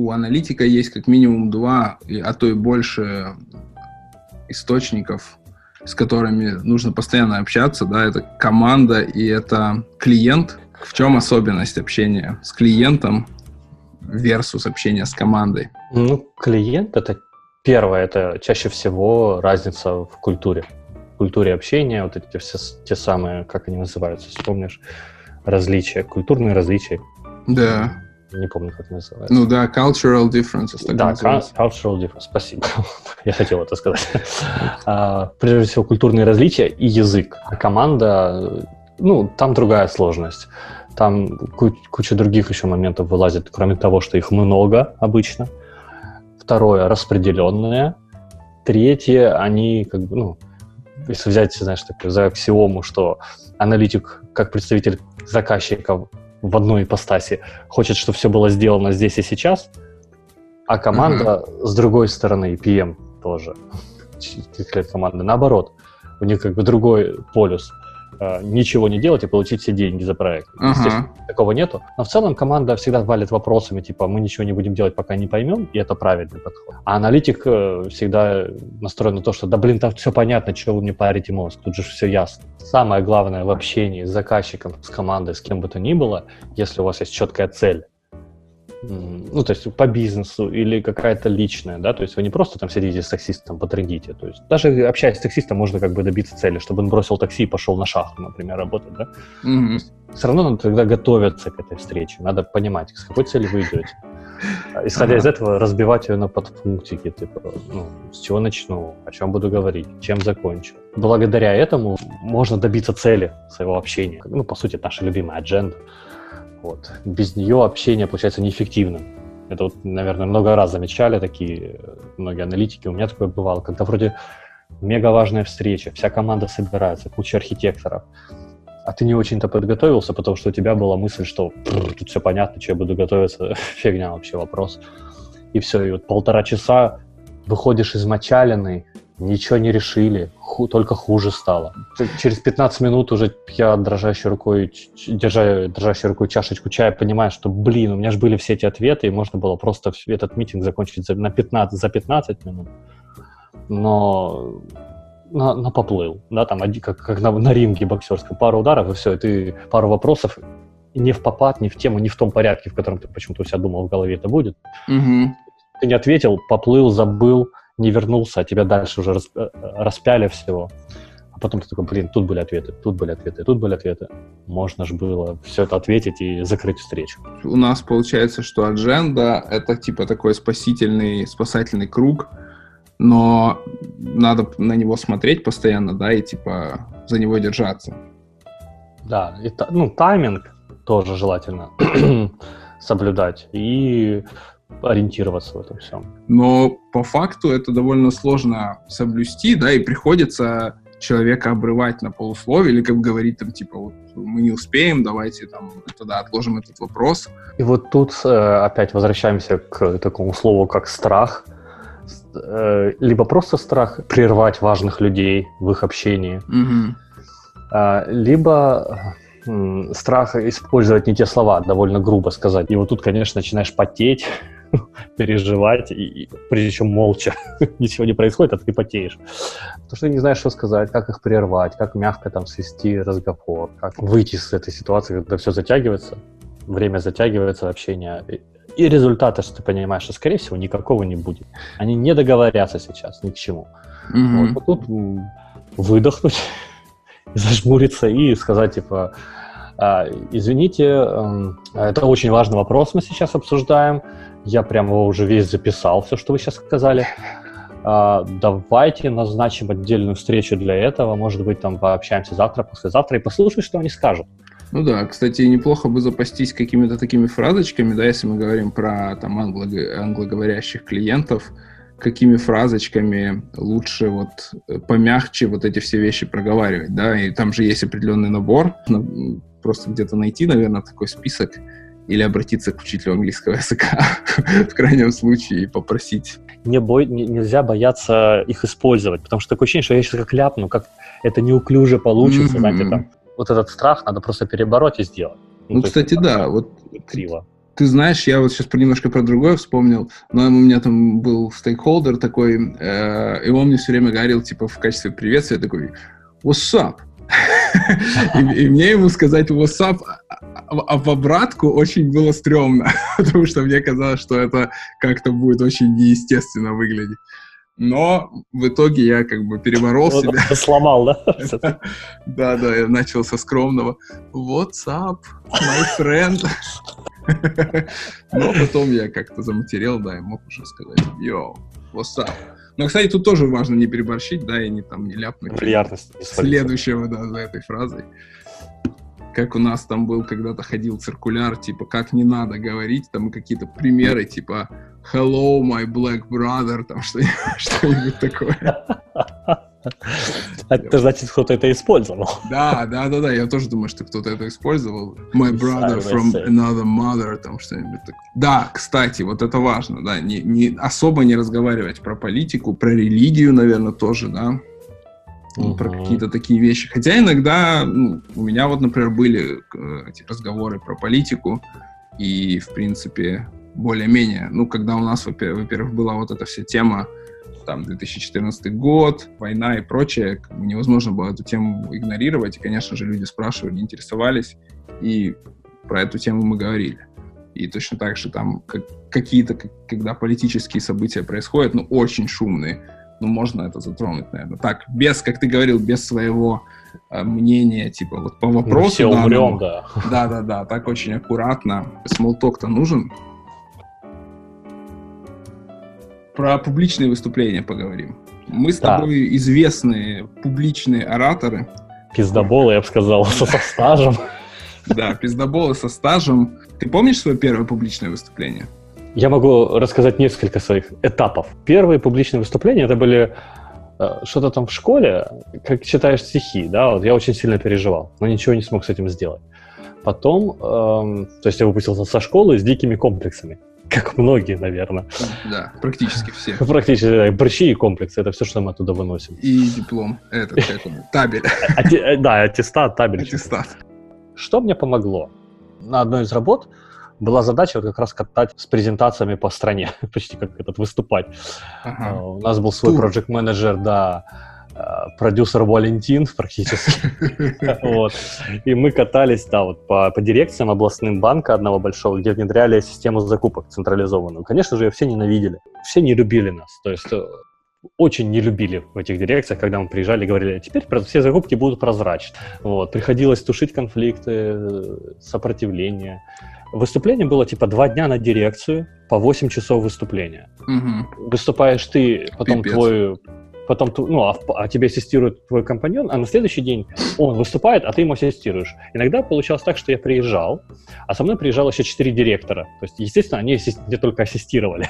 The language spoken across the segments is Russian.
у аналитика есть как минимум два, а то и больше источников, с которыми нужно постоянно общаться, да, это команда и это клиент. В чем особенность общения с клиентом versus общение с командой? Ну, клиент это первое, это чаще всего разница в культуре. В культуре общения, вот эти все те самые, как они называются, вспомнишь, различия, культурные различия. Да. Не помню, как называется. Ну да, cultural differences. Так да, cultural differences, спасибо. Я хотел это сказать. а, прежде всего, культурные различия и язык. А команда, ну, там другая сложность. Там куча других еще моментов вылазит, кроме того, что их много обычно. Второе, распределенные. Третье, они как бы, ну, если взять, знаешь, такую за аксиому, что аналитик, как представитель заказчика в одной ипостаси хочет, чтобы все было сделано здесь и сейчас, а команда uh-huh. с другой стороны, PM тоже, команда, наоборот, у них как бы другой полюс. Э, ничего не делать и получить все деньги за проект. Uh-huh. Естественно, такого нету. Но в целом команда всегда валит вопросами, типа, мы ничего не будем делать, пока не поймем, и это правильный подход. А аналитик э, всегда настроен на то, что, да блин, там все понятно, что вы мне парите мозг, тут же все ясно. Самое главное в общении с заказчиком, с командой, с кем бы то ни было, если у вас есть четкая цель, ну, то есть по бизнесу или какая-то личная, да, то есть вы не просто там сидите с таксистом, потрендите, то есть даже общаясь с таксистом можно как бы добиться цели, чтобы он бросил такси и пошел на шахту, например, работать, да. Mm-hmm. Все равно надо тогда готовиться к этой встрече, надо понимать, с какой целью вы идете. А, исходя из этого, разбивать ее на подпунктики, типа, ну, с чего начну, о чем буду говорить, чем закончу. Благодаря этому можно добиться цели своего общения. Ну, по сути, наша любимая адженда. Вот. Без нее общение получается неэффективным. Это вот, наверное, много раз замечали такие многие аналитики. У меня такое бывало, когда вроде мега важная встреча, вся команда собирается, куча архитекторов, а ты не очень-то подготовился, потому что у тебя была мысль, что тут все понятно, что я буду готовиться, фигня вообще вопрос. И все, и вот полтора часа выходишь измочаленный, ничего не решили, ху, только хуже стало. Через 15 минут уже я дрожащей рукой, держа дрожащей рукой чашечку чая, понимаю, что, блин, у меня же были все эти ответы, и можно было просто этот митинг закончить за, на 15, за 15 минут. Но на, на поплыл, да, там, как, как на, на ринге боксерском, пару ударов, и все, и ты пару вопросов, не в попад, не в тему, не в том порядке, в котором ты почему-то у себя думал, в голове это будет. Угу. Ты не ответил, поплыл, забыл, не вернулся, а тебя дальше уже э, распяли всего. А потом ты такой, блин, тут были ответы, тут были ответы, тут были ответы. Можно же было все это ответить и закрыть встречу. У нас получается, что адженда — это типа такой спасительный, спасательный круг, но надо на него смотреть постоянно, да, и типа за него держаться. Да, и, ну, тайминг тоже желательно соблюдать. И ориентироваться в этом всем. Но по факту это довольно сложно соблюсти, да, и приходится человека обрывать на полусловие или как говорить там типа вот мы не успеем, давайте там тогда отложим этот вопрос. И вот тут э, опять возвращаемся к такому слову как страх. Э, либо просто страх прервать важных людей в их общении, угу. либо страх использовать не те слова, довольно грубо сказать. И вот тут, конечно, начинаешь потеть, переживать, и, и, прежде молча ничего не происходит, а ты потеешь. Потому что ты не знаешь, что сказать, как их прервать, как мягко там свести разговор, как выйти из этой ситуации, когда все затягивается, время затягивается, общение. И результата, что ты понимаешь, что, скорее всего, никакого не будет. Они не договорятся сейчас ни к чему. Mm-hmm. Вот, тут выдохнуть, зажмуриться и сказать, типа, «А, извините, эм, это очень важный вопрос мы сейчас обсуждаем. Я прям его уже весь записал, все, что вы сейчас сказали. А, давайте назначим отдельную встречу для этого. Может быть, там пообщаемся завтра, послезавтра и послушай, что они скажут. Ну да, кстати, неплохо бы запастись какими-то такими фразочками, да, если мы говорим про там англо англоговорящих клиентов, какими фразочками лучше вот помягче вот эти все вещи проговаривать, да, и там же есть определенный набор, просто где-то найти, наверное, такой список, или обратиться к учителю английского языка в крайнем случае и попросить. Не бой, не, нельзя бояться их использовать, потому что такое ощущение, что я сейчас как ляпну, как это неуклюже получится, mm-hmm. знаете, там. Вот этот страх надо просто перебороть и сделать. Ну, ну кстати, есть, да, вот криво. Ты знаешь, я вот сейчас про немножко про другое вспомнил, но у меня там был стейкхолдер такой, э, и он мне все время говорил, типа, в качестве приветствия такой, what's up? и, мне ему сказать what's up, а, а в обратку очень было стрёмно, потому что мне казалось, что это как-то будет очень неестественно выглядеть. Но в итоге я как бы переборол вот себя. Сломал, да? да, да, я начал со скромного What's up, my friend? Но потом я как-то заматерел, да, и мог уже сказать Yo, what's up? Но, кстати, тут тоже важно не переборщить, да, и не там не ляпнуть. Приятность. Следующего, да, за этой фразой. Как у нас там был, когда-то ходил циркуляр, типа, как не надо говорить, там какие-то примеры, типа, hello, my black brother, там что-нибудь такое. Это значит, кто-то это использовал. Да, да, да, да, я тоже думаю, что кто-то это использовал. My brother from another mother, там что-нибудь такое. Да, кстати, вот это важно, да, не, не, особо не разговаривать про политику, про религию, наверное, тоже, да, uh-huh. про какие-то такие вещи. Хотя иногда ну, у меня вот, например, были э, эти разговоры про политику, и, в принципе, более-менее, ну, когда у нас, во-первых, была вот эта вся тема там 2014 год, война и прочее, невозможно было эту тему игнорировать. И, конечно же, люди спрашивали, интересовались, и про эту тему мы говорили. И точно так же там как, какие-то, когда политические события происходят, ну, очень шумные, ну, можно это затронуть, наверное. Так, без, как ты говорил, без своего э, мнения, типа, вот по вопросу. Мы все умрем, да. Да-да-да, так очень аккуратно. Смолток-то нужен, про публичные выступления поговорим. Мы с да. тобой известные публичные ораторы. Пиздоболы, я бы сказал, со, со стажем. Да, пиздоболы со стажем. Ты помнишь свое первое публичное выступление? Я могу рассказать несколько своих этапов. Первые публичные выступления это были э, что-то там в школе, как читаешь стихи, да, вот я очень сильно переживал, но ничего не смог с этим сделать. Потом, эм, то есть я выпустился со школы с дикими комплексами как многие, наверное. Да, практически все. Практически, да, борщи и комплексы, это все, что мы оттуда выносим. И диплом, этот, табель. Э, да, аттестат, табель. Аттестат. Что мне помогло? На одной из работ была задача вот как раз катать с презентациями по стране, почти как этот выступать. Ага. Uh, у нас был свой проект менеджер да, продюсер Валентин практически. вот. И мы катались, да, вот по, по дирекциям областным банка одного большого, где внедряли систему закупок централизованную. Конечно же, ее все ненавидели, все не любили нас. То есть э, очень не любили в этих дирекциях, когда мы приезжали и говорили, «А теперь все закупки будут прозрачны. Вот. Приходилось тушить конфликты, э, сопротивление. Выступление было типа два дня на дирекцию, по 8 часов выступления. Угу. Выступаешь ты, потом Пипец. твой потом ну, а, а тебе ассистирует твой компаньон, а на следующий день он выступает, а ты ему ассистируешь. Иногда получалось так, что я приезжал, а со мной приезжало еще четыре директора. То есть, естественно, они мне только ассистировали.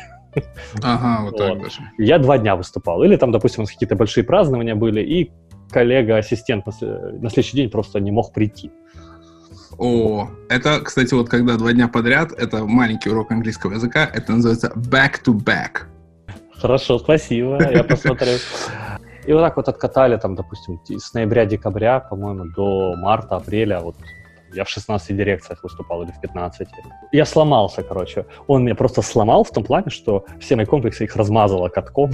Ага, вот, вот так даже. Я два дня выступал. Или там, допустим, у нас какие-то большие празднования были, и коллега-ассистент на, на следующий день просто не мог прийти. О, это, кстати, вот когда два дня подряд, это маленький урок английского языка, это называется back-to-back. Хорошо, спасибо, я посмотрю. И вот так вот откатали, там, допустим, с ноября-декабря, по-моему, до марта-апреля, вот я в 16 дирекциях выступал или в 15. Я сломался, короче. Он меня просто сломал в том плане, что все мои комплексы их размазало катком.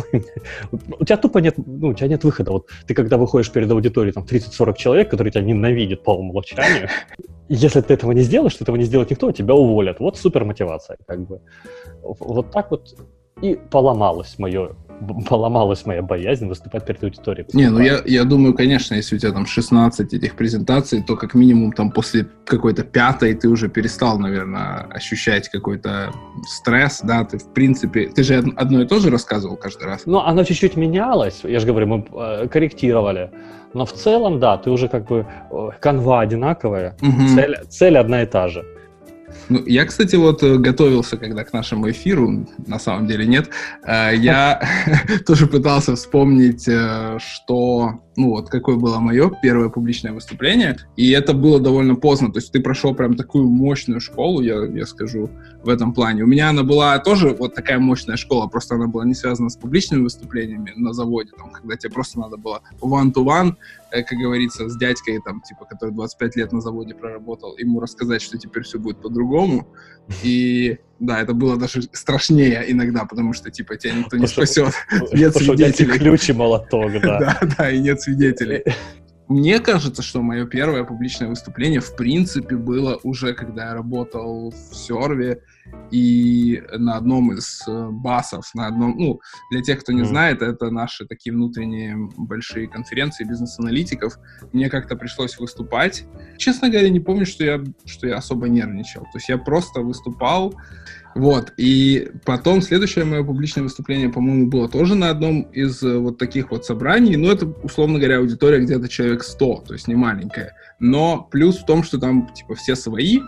у тебя тупо нет, ну, у тебя нет выхода. Вот ты когда выходишь перед аудиторией, там 30-40 человек, которые тебя ненавидят по умолчанию, если ты этого не сделаешь, то этого не сделает никто, тебя уволят. Вот супер мотивация, как бы. Вот так вот и поломалось мое поломалась моя боязнь выступать перед аудиторией. Не, ну я, я думаю, конечно, если у тебя там 16 этих презентаций, то как минимум там после какой-то пятой ты уже перестал, наверное, ощущать какой-то стресс, да, ты в принципе, ты же одно и то же рассказывал каждый раз. Ну, оно чуть-чуть менялось, я же говорю, мы э, корректировали, но в целом, да, ты уже как бы, э, канва одинаковая, угу. цель, цель одна и та же. Ну, я, кстати, вот э, готовился, когда к нашему эфиру, на самом деле нет, э, я тоже пытался вспомнить, э, что ну вот, какое было мое первое публичное выступление, и это было довольно поздно, то есть ты прошел прям такую мощную школу, я, я скажу, в этом плане. У меня она была тоже вот такая мощная школа, просто она была не связана с публичными выступлениями на заводе, там, когда тебе просто надо было one-to-one, э, как говорится, с дядькой, там, типа, который 25 лет на заводе проработал, ему рассказать, что теперь все будет по-другому, и да, это было даже страшнее иногда, потому что, типа, тебя никто не спасет. Нет свидетелей. ключ и молоток, да. Да, да, и нет свидетелей. Мне кажется, что мое первое публичное выступление, в принципе, было уже, когда я работал в серве и на одном из э, басов, на одном, ну, для тех, кто не mm. знает, это наши такие внутренние большие конференции бизнес-аналитиков. Мне как-то пришлось выступать. Честно говоря, не помню, что я, что я особо нервничал. То есть я просто выступал, вот, и потом следующее мое публичное выступление, по-моему, было тоже на одном из э, вот таких вот собраний, ну, это, условно говоря, аудитория где-то человек 100, то есть не маленькая. Но плюс в том, что там, типа, все свои,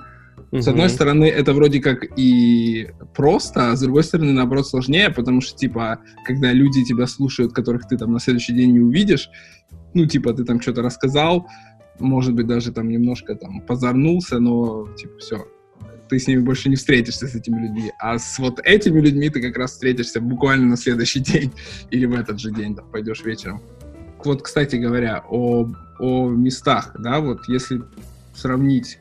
Угу. С одной стороны, это вроде как и просто, а с другой стороны, наоборот, сложнее, потому что, типа, когда люди тебя слушают, которых ты там на следующий день не увидишь, ну, типа, ты там что-то рассказал, может быть, даже там немножко там позорнулся, но, типа, все, ты с ними больше не встретишься, с этими людьми. А с вот этими людьми ты как раз встретишься буквально на следующий день или в этот же день, там, пойдешь вечером. Вот, кстати говоря, о, о местах, да, вот если сравнить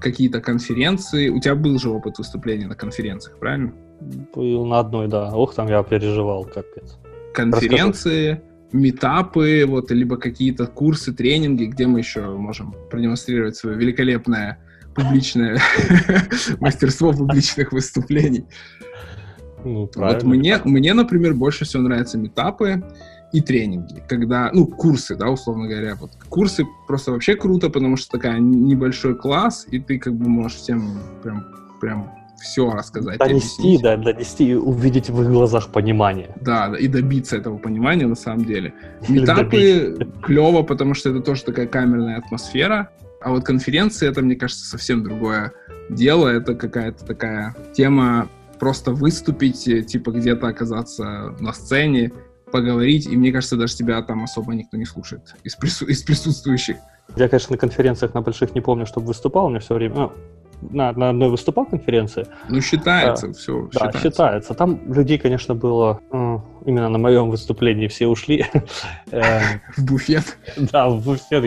какие-то конференции, у тебя был же опыт выступления на конференциях, правильно? Был на одной, да. Ох, там я переживал, капец. Конференции, Расскажи. метапы, вот, либо какие-то курсы, тренинги, где мы еще можем продемонстрировать свое великолепное публичное мастерство публичных выступлений. Ну, вот мне, мне, например, больше всего нравятся метапы и тренинги, когда, ну, курсы, да, условно говоря, вот курсы просто вообще круто, потому что такая небольшой класс, и ты как бы можешь всем прям, прям все рассказать. Донести, объяснить. да, донести и увидеть в их глазах понимание. Да, и добиться этого понимания на самом деле. Метапы клево, потому что это тоже такая камерная атмосфера. А вот конференции это, мне кажется, совсем другое дело. Это какая-то такая тема просто выступить, э, типа где-то оказаться на сцене, поговорить, и мне кажется, даже тебя там особо никто не слушает из, прису- из присутствующих. Я, конечно, на конференциях на больших не помню, чтобы выступал, у меня все время... Ну, на, на одной выступал конференции. Ну, считается, а, все Да, считается. считается. Там людей, конечно, было... Именно на моем выступлении все ушли. В буфет? Да, в буфет.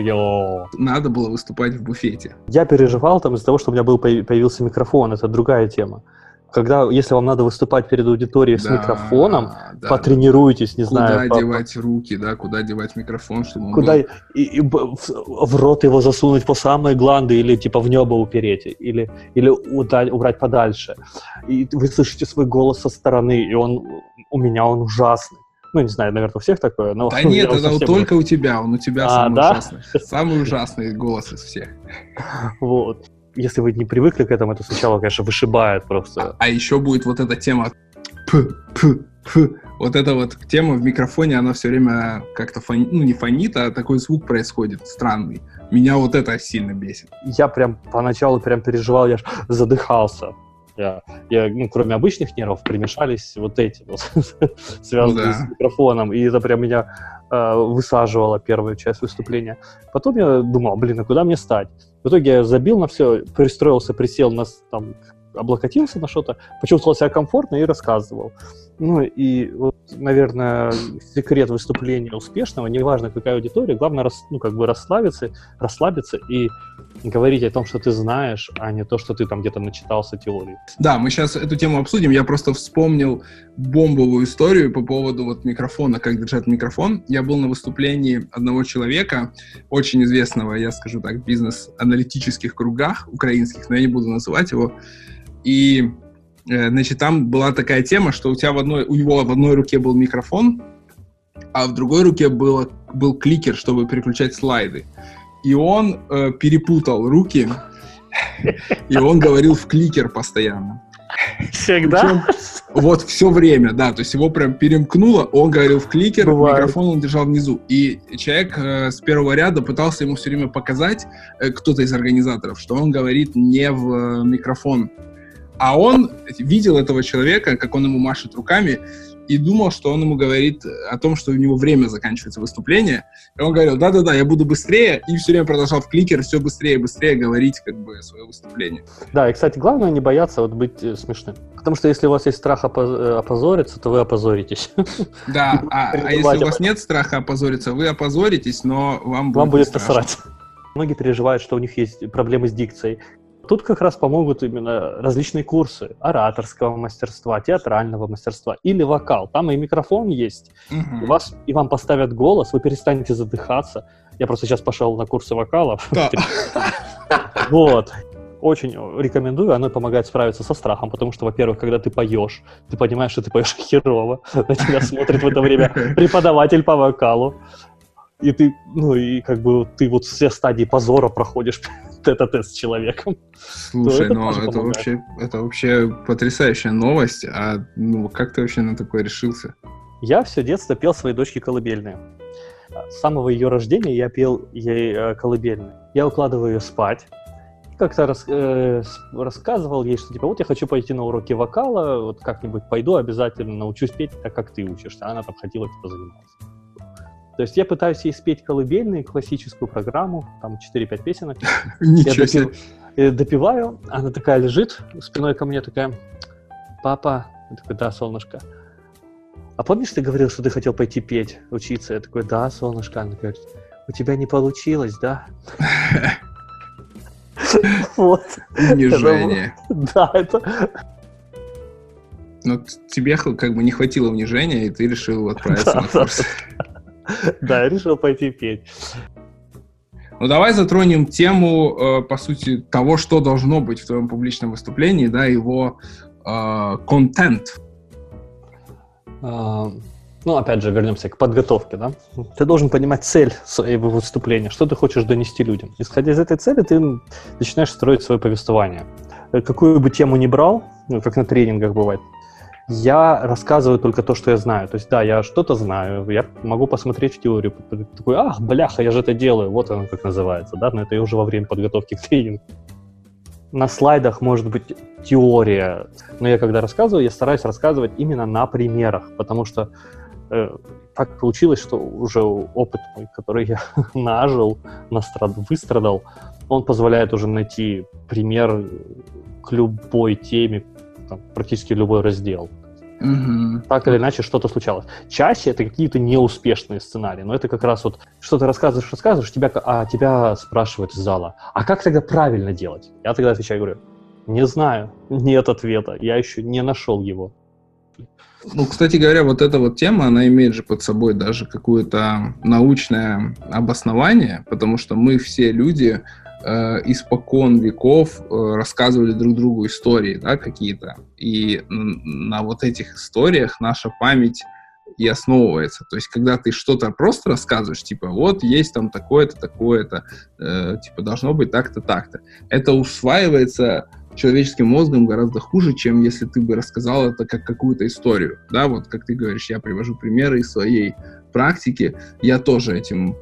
Надо было выступать в буфете. Я переживал там из-за того, что у меня был появился микрофон, это другая тема когда, если вам надо выступать перед аудиторией да, с микрофоном, да, потренируйтесь, да. не куда знаю. Куда девать по... руки, да, куда девать микрофон, чтобы он Куда был... и, и в, в рот его засунуть по самые гланды или типа в небо упереть, или, или удаль, убрать подальше. И вы слышите свой голос со стороны, и он у меня он ужасный. Ну, не знаю, наверное, у всех такое, но... Да нет, это только у тебя, он у тебя а, самый да? ужасный. Самый ужасный голос из всех. Вот если вы не привыкли к этому, это сначала, конечно, вышибает просто. А, а еще будет вот эта тема п, п, п. Вот эта вот тема в микрофоне, она все время как-то фонит, ну не фонит, а такой звук происходит странный. Меня вот это сильно бесит. Я прям поначалу прям переживал, я ж задыхался. Я, я, ну, кроме обычных нервов, примешались вот эти вот, связанные ну, да. с микрофоном, и это прям меня э, высаживало первую часть выступления. Потом я думал, блин, а куда мне стать? В итоге я забил на все, пристроился, присел на, там, облокотился на что-то, почувствовал себя комфортно и рассказывал. Ну и вот, наверное, секрет выступления успешного, неважно какая аудитория, главное рас, ну, как бы расслабиться, расслабиться и говорить о том, что ты знаешь, а не то, что ты там где-то начитался теории. Да, мы сейчас эту тему обсудим. Я просто вспомнил бомбовую историю по поводу вот микрофона, как держать микрофон. Я был на выступлении одного человека, очень известного, я скажу так, бизнес-аналитических кругах украинских, но я не буду называть его. И значит, там была такая тема, что у тебя в одной, у него в одной руке был микрофон, а в другой руке было, был кликер, чтобы переключать слайды. И он э, перепутал руки, и он говорил в кликер постоянно. Всегда? Причем, вот все время, да, то есть его прям перемкнуло, он говорил в кликер, Бывает. микрофон он держал внизу. И человек э, с первого ряда пытался ему все время показать, э, кто-то из организаторов, что он говорит не в э, микрофон, А он видел этого человека, как он ему машет руками, и думал, что он ему говорит о том, что у него время заканчивается выступление. И он говорил, да-да-да, я буду быстрее, и все время продолжал в кликер все быстрее и быстрее говорить как бы свое выступление. Да, и, кстати, главное не бояться вот быть э, смешным. Потому что если у вас есть страх опоз- э, опозориться, то вы опозоритесь. Да, а, а если у вас нет страха опозориться, вы опозоритесь, но вам будет Вам будет насрать. Многие переживают, что у них есть проблемы с дикцией. Тут как раз помогут именно различные курсы ораторского мастерства, театрального мастерства или вокал. Там и микрофон есть, Мгм. и, вас, и вам поставят голос, вы перестанете задыхаться. Я просто сейчас пошел на курсы вокала. Да. Вот. Очень рекомендую, оно помогает справиться со страхом, потому что, во-первых, когда ты поешь, ты понимаешь, что ты поешь херово, на тебя смотрит в это время преподаватель по вокалу, и ты, ну, и как бы ты вот все стадии позора проходишь тет-а-тет с человеком. Слушай, это ну тоже это помогает. вообще, это вообще потрясающая новость. А ну как ты вообще на такое решился? Я все детство пел своей дочке колыбельные. С самого ее рождения я пел ей э, колыбельные. Я укладываю ее спать. Как-то рас- э, рассказывал ей, что типа вот я хочу пойти на уроки вокала, вот как-нибудь пойду, обязательно научусь петь так, как ты учишься. Она там хотела типа заниматься. То есть я пытаюсь ей спеть колыбельные, классическую программу, там 4-5 песенок. Я Ничего себе. э, допиваю, она такая лежит спиной ко мне, такая, папа, я такой, да, солнышко. А помнишь, ты говорил, что ты хотел пойти петь, учиться? Я такой, да, солнышко. Она говорит, у тебя не получилось, да? Вот, Унижение. да, это... Но т- тебе как бы не хватило унижения, и ты решил отправиться на курс. Да, я решил пойти петь. Ну, давай затронем тему, э, по сути, того, что должно быть в твоем публичном выступлении, да, его э, контент. А, Ну, опять же, вернемся к подготовке, да? Ты должен понимать цель своего выступления, что ты хочешь донести людям. Исходя из этой цели, ты начинаешь строить свое повествование. Э, Какую бы тему ни брал, ну, как на тренингах бывает, я рассказываю только то, что я знаю. То есть, да, я что-то знаю, я могу посмотреть в теорию, такой, ах, бляха, я же это делаю, вот оно как называется, да, но это я уже во время подготовки к тренингу. На слайдах может быть теория, но я когда рассказываю, я стараюсь рассказывать именно на примерах, потому что э, так получилось, что уже опыт мой, который я нажил, настрад, выстрадал, он позволяет уже найти пример к любой теме, там, практически любой раздел. Мгм. Так или иначе что-то случалось. Чаще это какие-то неуспешные сценарии, но это как раз вот что ты рассказываешь, рассказываешь, тебя, а тебя спрашивают из зала, а как тогда правильно делать? Я тогда отвечаю, говорю, не знаю, нет ответа, я еще не нашел его. Ну, кстати говоря, вот эта вот тема, она имеет же под собой даже какое-то научное обоснование, потому что мы все люди э, испокон веков э, рассказывали друг другу истории, да, какие-то. И на вот этих историях наша память и основывается. То есть, когда ты что-то просто рассказываешь, типа, вот есть там такое-то, такое-то, э, типа, должно быть так-то, так-то, это усваивается человеческим мозгом гораздо хуже, чем если ты бы рассказал это как какую-то историю. Да, вот как ты говоришь, я привожу примеры из своей практики, я тоже этим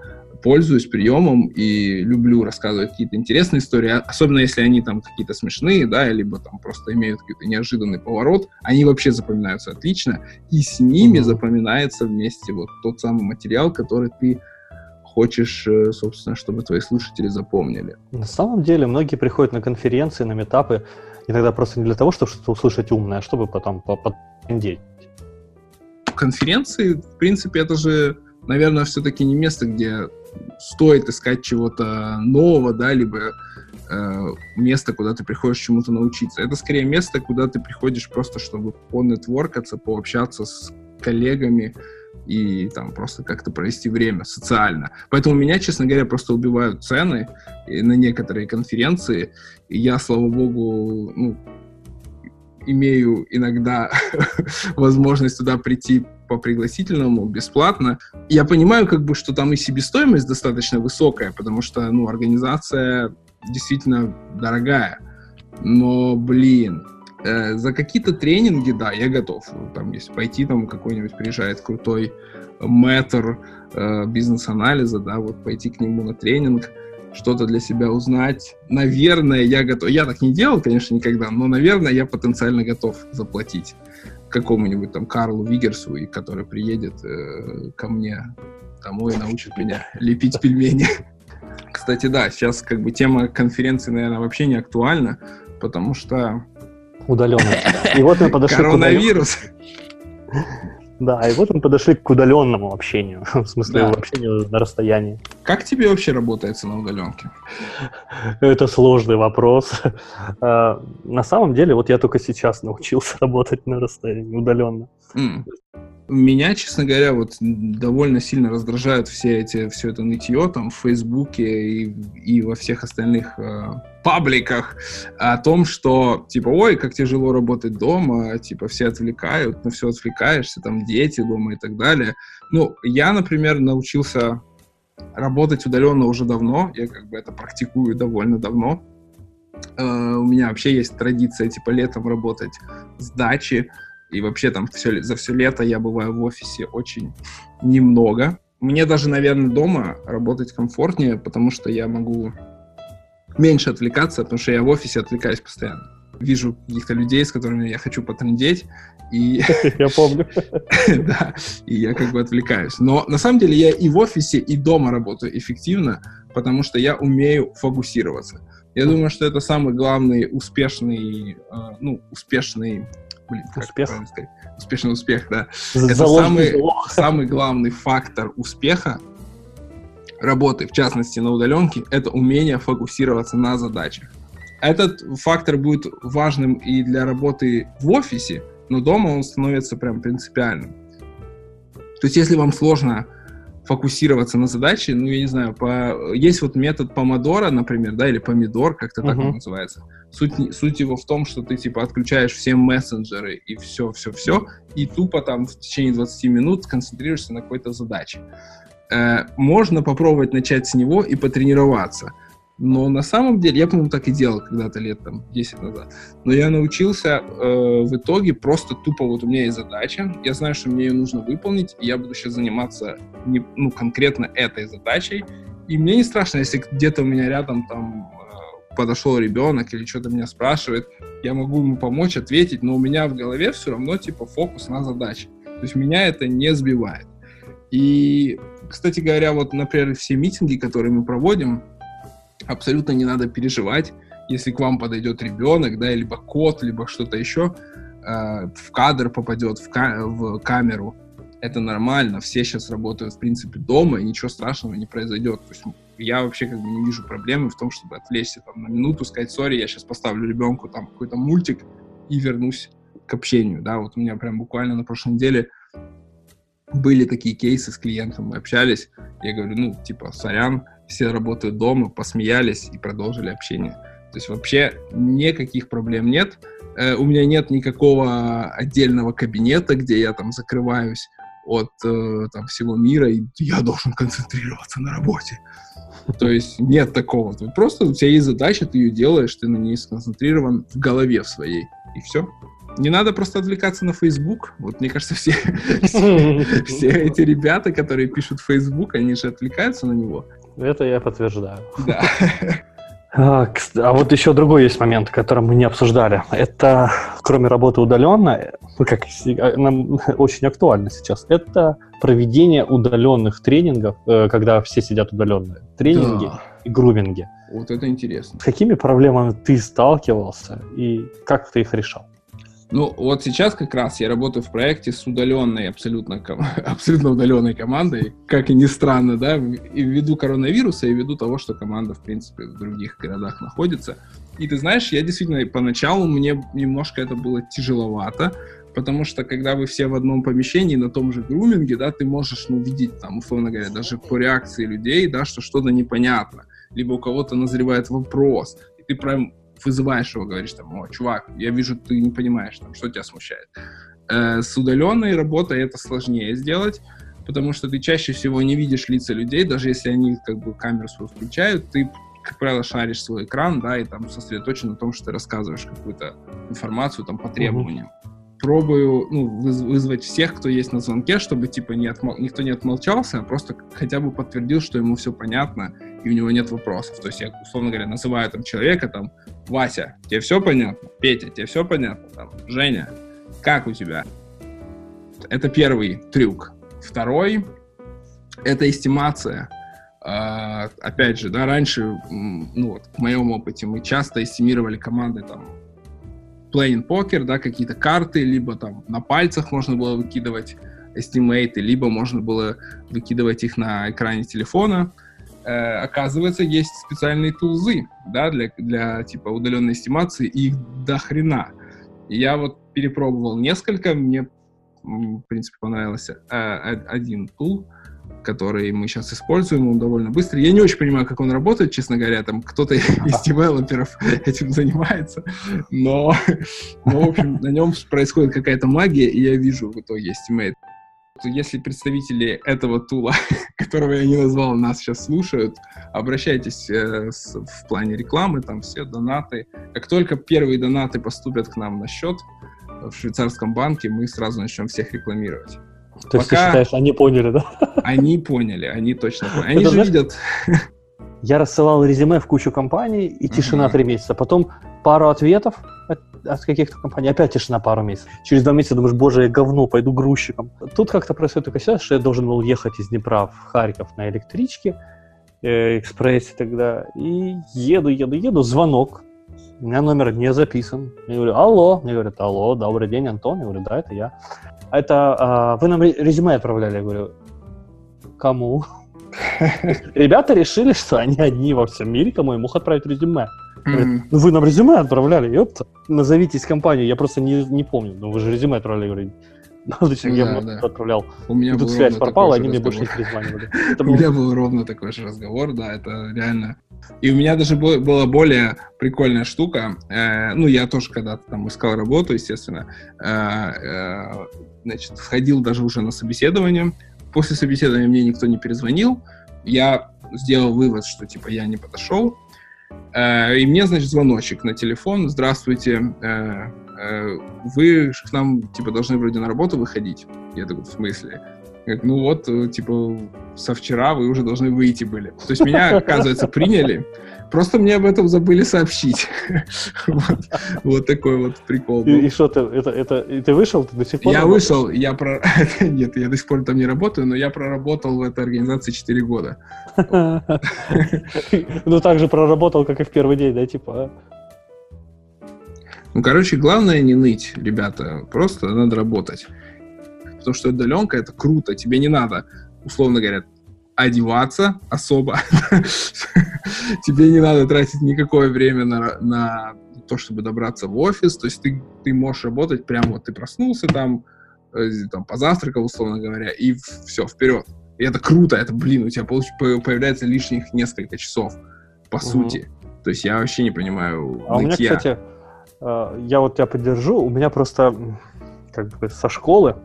пользуюсь приемом и люблю рассказывать какие-то интересные истории, а- особенно если они там какие-то смешные, да, либо там просто имеют какой-то неожиданный поворот, они вообще запоминаются отлично, и с ними Мгм. запоминается вместе вот тот самый материал, который ты хочешь, э, собственно, чтобы твои слушатели запомнили. На самом деле многие приходят на конференции, на метапы, иногда просто не для того, чтобы что-то услышать умное, а чтобы потом по- потрындеть. конференции, в принципе, это же, наверное, все-таки не место, где стоит искать чего-то нового, да, либо э, место, куда ты приходишь чему-то научиться. Это скорее место, куда ты приходишь просто, чтобы понетворкаться, пообщаться с коллегами и там просто как-то провести время социально. Поэтому меня, честно говоря, просто убивают цены и на некоторые конференции. И я, слава богу, ну, имею иногда возможность туда прийти по пригласительному бесплатно. Я понимаю, как бы, что там и себестоимость достаточно высокая, потому что, ну, организация действительно дорогая. Но, блин, э, за какие-то тренинги, да, я готов. Там, если пойти, там какой-нибудь приезжает крутой мэтр э, бизнес-анализа, да, вот пойти к нему на тренинг, что-то для себя узнать. Наверное, я готов. Я так не делал, конечно, никогда, но, наверное, я потенциально готов заплатить какому-нибудь там Карлу Вигерсу, и который приедет э, ко мне домой и научит меня лепить пельмени. Кстати, да, сейчас как бы тема конференции, наверное, вообще не актуальна, потому что... Удаленно. И вот мы подошли Коронавирус. Да, и вот мы подошли к удаленному общению, в смысле да. общению на расстоянии. Как тебе вообще работается на удаленке? Это сложный вопрос. А, на самом деле, вот я только сейчас научился работать на расстоянии удаленно. Mm. Меня, честно говоря, вот довольно сильно раздражают все эти, все это нытье там в Фейсбуке и, и во всех остальных э, пабликах о том, что, типа, ой, как тяжело работать дома, типа, все отвлекают, на все отвлекаешься, там, дети дома и так далее. Ну, я, например, научился работать удаленно уже давно, я как бы это практикую довольно давно. Э, у меня вообще есть традиция, типа, летом работать с дачи, и вообще там все, за все лето я бываю в офисе очень немного. Мне даже, наверное, дома работать комфортнее, потому что я могу меньше отвлекаться, потому что я в офисе отвлекаюсь постоянно. Вижу каких-то людей, с которыми я хочу потрындеть, и... Я помню. Да, и я как бы отвлекаюсь. Но на самом деле я и в офисе, и дома работаю эффективно, потому что я умею фокусироваться. Я думаю, что это самый главный успешный, э, ну, успешный Блин, успех. сказать? Успешный успех, да. Это самый, самый главный фактор успеха работы, в частности на удаленке, это умение фокусироваться на задачах. Этот фактор будет важным и для работы в офисе, но дома он становится прям принципиальным. То есть, если вам сложно фокусироваться на задаче, ну, я не знаю, по... есть вот метод помодора, например, да, или помидор, как-то uh-huh. так он называется. Суть, суть его в том, что ты, типа, отключаешь все мессенджеры и все-все-все, и тупо там в течение 20 минут концентрируешься на какой-то задаче. Э, можно попробовать начать с него и потренироваться. Но на самом деле, я, по-моему, так и делал когда-то лет там 10 назад. Но я научился э, в итоге просто тупо, вот у меня есть задача, я знаю, что мне ее нужно выполнить, и я буду сейчас заниматься не, ну, конкретно этой задачей. И мне не страшно, если где-то у меня рядом там э, подошел ребенок или что-то меня спрашивает, я могу ему помочь, ответить, но у меня в голове все равно типа фокус на задаче. То есть меня это не сбивает. И, кстати говоря, вот, например, все митинги, которые мы проводим, абсолютно не надо переживать, если к вам подойдет ребенок, да, либо кот, либо что-то еще, э, в кадр попадет, в, ка- в камеру, это нормально, все сейчас работают, в принципе, дома, и ничего страшного не произойдет. То есть я вообще как бы не вижу проблемы в том, чтобы отвлечься там на минуту, сказать, сори, я сейчас поставлю ребенку там какой-то мультик и вернусь к общению, да, вот у меня прям буквально на прошлой неделе были такие кейсы с клиентом, мы общались, я говорю, ну, типа, сорян, все работают дома, посмеялись и продолжили общение. То есть вообще никаких проблем нет. Э, у меня нет никакого отдельного кабинета, где я там закрываюсь от э, там, всего мира, и я должен концентрироваться на работе. То есть нет такого. Просто у тебя есть задача, ты ее делаешь, ты на ней сконцентрирован в голове в своей, и все. Не надо просто отвлекаться на Facebook. Вот мне кажется, все, все, все эти ребята, которые пишут Facebook, они же отвлекаются на него. Это я подтверждаю. Да. А, а вот еще другой есть момент, который мы не обсуждали. Это, кроме работы удаленно, ну, как а, нам очень актуально сейчас, это проведение удаленных тренингов, э, когда все сидят удаленно. Тренинги да. и груминги. Вот это интересно. С какими проблемами ты сталкивался и как ты их решал? Ну, вот сейчас как раз я работаю в проекте с удаленной, абсолютно, абсолютно удаленной командой, как и ни странно, да, и ввиду коронавируса, и ввиду того, что команда, в принципе, в других городах находится. И ты знаешь, я действительно, поначалу мне немножко это было тяжеловато, потому что когда вы все в одном помещении на том же груминге, да, ты можешь, ну, видеть там, условно говоря, даже по реакции людей, да, что что-то непонятно, либо у кого-то назревает вопрос, и ты прям вызываешь его, говоришь там, о, чувак, я вижу, ты не понимаешь, там, что тебя смущает. Э, с удаленной работой это сложнее сделать, потому что ты чаще всего не видишь лица людей, даже если они как бы камеру свою включают, ты, как правило, шаришь свой экран, да, и там сосредоточен на том, что ты рассказываешь какую-то информацию там по требованиям. пробую ну, вызвать всех, кто есть на звонке, чтобы типа не отмол... никто не отмолчался, а просто хотя бы подтвердил, что ему все понятно и у него нет вопросов. То есть я, условно говоря, называю там человека, там, Вася, тебе все понятно? Петя, тебе все понятно? Там, Женя, как у тебя? Это первый трюк. Второй — это эстимация. Uh, опять же, да, раньше, ну вот, в моем опыте, мы часто эстимировали команды там playing poker, да, какие-то карты, либо там на пальцах можно было выкидывать эстимейты, либо можно было выкидывать их на экране телефона. Э, оказывается, есть специальные тулзы, да, для, для типа удаленной эстимации, и их до хрена. Я вот перепробовал несколько, мне, в принципе, понравился э, один тул, который мы сейчас используем, он довольно быстрый. Я не очень понимаю, как он работает, честно говоря, там кто-то из девелоперов этим занимается, но, но в общем, на нем происходит какая-то магия, и я вижу в итоге estimate. Если представители этого тула, которого я не назвал, нас сейчас слушают, обращайтесь э, с, в плане рекламы, там все донаты. Как только первые донаты поступят к нам на счет в швейцарском банке, мы сразу начнем всех рекламировать. То есть ты считаешь, они поняли, да? Они поняли, они точно поняли. Они Это, же знаешь, видят. Я рассылал резюме в кучу компаний, и тишина три месяца. Потом пару ответов от, от каких-то компаний, опять тишина пару месяцев. Через два месяца думаешь, боже, я говно, пойду грузчиком. Тут как-то происходит такая ситуация, что я должен был ехать из Днепра в Харьков на электричке, э, экспрессе тогда, и еду, еду, еду, звонок. У меня номер не записан. Я говорю, алло. Мне говорят, алло, добрый день, Антон. Я говорю, да, это я это а, вы нам резюме отправляли, я говорю, кому? Ребята решили, что они одни во всем мире, кому я мог отправить резюме. Говорят, ну вы нам резюме отправляли, ёпта. Назовитесь компанию, я просто не, не помню. Ну вы же резюме отправляли, говорю. Ну, зачем я да, отправлял? У меня Тут связь пропала, они мне больше не перезванивали. У меня был ровно такой же разговор, да, это реально и у меня даже была более прикольная штука. Э, ну, я тоже когда-то там искал работу, естественно. Э, э, значит, входил даже уже на собеседование. После собеседования мне никто не перезвонил. Я сделал вывод, что, типа, я не подошел. Э, и мне, значит, звоночек на телефон. Здравствуйте, э, э, вы к нам, типа, должны вроде на работу выходить. Я такой, в смысле? ну вот, типа, со вчера вы уже должны выйти были. То есть меня, оказывается, приняли, просто мне об этом забыли сообщить. вот, такой вот прикол. И, что ты, это, это, ты вышел, ты до сих пор Я вышел, я про... Нет, я до сих пор там не работаю, но я проработал в этой организации 4 года. ну, так же проработал, как и в первый день, да, типа, а? Ну, короче, главное не ныть, ребята, просто надо работать потому что удаленка — это круто, тебе не надо, условно говоря, одеваться особо, тебе не надо тратить никакое время на, на то, чтобы добраться в офис, то есть ты, ты можешь работать прямо вот ты проснулся там, э, там позавтракал, условно говоря, и все, вперед. И это круто, это, блин, у тебя получ, появляется лишних несколько часов, по угу. сути. То есть я вообще не понимаю А у меня, кстати, э, я вот тебя поддержу, у меня просто как бы со школы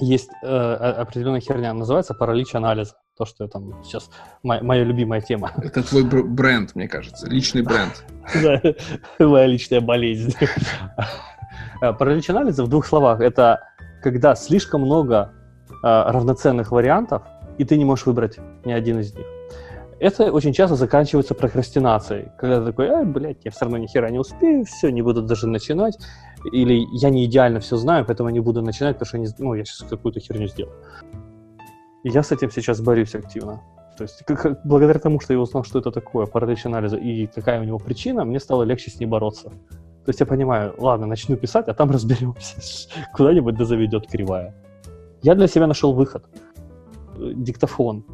есть э, определенная херня, называется паралич анализа. То, что я там сейчас моя, моя любимая тема. Это твой бренд, мне кажется, личный бренд. Да, моя личная болезнь. Э, паралич анализа в двух словах это когда слишком много э, равноценных вариантов, и ты не можешь выбрать ни один из них. Это очень часто заканчивается прокрастинацией, когда ты такой, ай, блядь, я все равно ни хера не успею, все, не буду даже начинать или я не идеально все знаю, поэтому я не буду начинать, потому что я, не, ну, я сейчас какую-то херню сделаю. И я с этим сейчас борюсь активно. То есть как, благодаря тому, что я узнал, что это такое, паралич анализа, и какая у него причина, мне стало легче с ней бороться. То есть я понимаю, ладно, начну писать, а там разберемся. Куда-нибудь да заведет кривая. Я для себя нашел выход. Диктофон.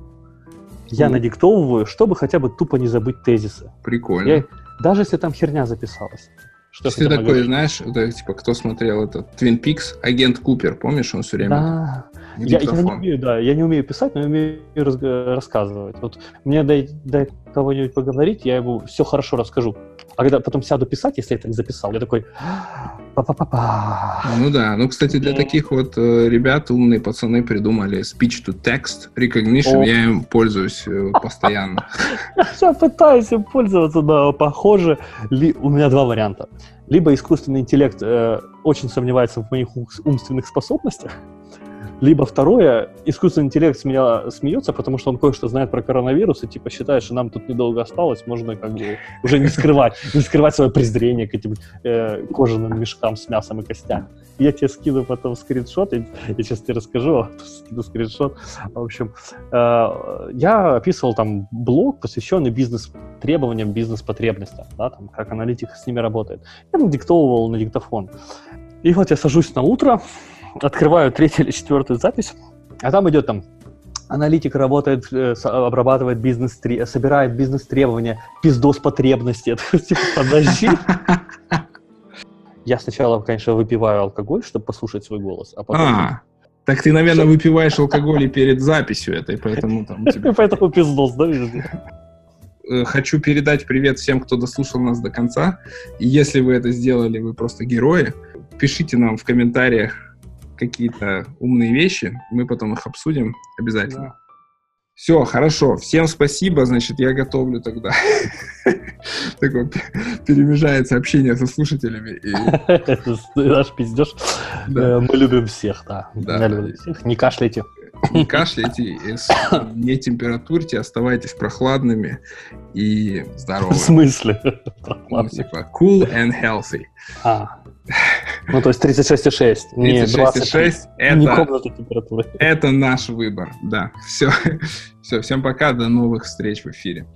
Я mm. надиктовываю, чтобы хотя бы тупо не забыть тезисы. Прикольно. Я, даже если там херня записалась. Что ты такой, говорить? знаешь, это, типа, кто смотрел этот Twin Peaks, агент Купер, помнишь, он все время... Да, я, я не умею, да, я не умею писать, но я умею раз, рассказывать. Вот мне дай, дай кого-нибудь поговорить, я ему все хорошо расскажу. А когда потом сяду писать, если я так записал, я такой... Па-па-па-па. Ну да, ну, кстати, для таких вот э, ребят умные пацаны придумали speech-to-text recognition, О. я им пользуюсь э, постоянно. Я пытаюсь им пользоваться, да, похоже. У меня два варианта. Либо искусственный интеллект э, очень сомневается в моих умственных способностях, либо второе, искусственный интеллект с меня смеется, потому что он кое-что знает про коронавирус и типа считает, что нам тут недолго осталось, можно как бы уже не скрывать, не скрывать свое презрение к этим э, кожаным мешкам с мясом и костями. Я тебе скину потом скриншот, я, я сейчас тебе расскажу, а скину скриншот. В общем, э, я описывал там блог, посвященный бизнес-требованиям, бизнес-потребностям, да, там, как аналитик с ними работает. Я диктовывал на диктофон. И вот я сажусь на утро, открываю третью или четвертую запись, а там идет там аналитик работает, э, обрабатывает бизнес, собирает бизнес-требования, пиздос потребности. Типа, подожди. Я сначала, конечно, выпиваю алкоголь, чтобы послушать свой голос, а потом... А, так ты, наверное, выпиваешь алкоголь перед записью этой, поэтому там. Поэтому пиздос, да, э, Хочу передать привет всем, кто дослушал нас до конца. И если вы это сделали, вы просто герои. Пишите нам в комментариях, какие-то умные вещи, мы потом их обсудим обязательно. Да. Все, хорошо. Всем спасибо. Значит, я готовлю тогда. Такое перемежается общение со слушателями. Наш пиздеж. Э, мы любим всех, да. Не кашляйте. Не кашляйте, не температурьте, оставайтесь прохладными и здоровыми. В смысле? Ну, типа cool and healthy. А, ну, то есть 36,6. 36,6 это, не комната температуры. Это наш выбор, да. Все. Все, всем пока, до новых встреч в эфире.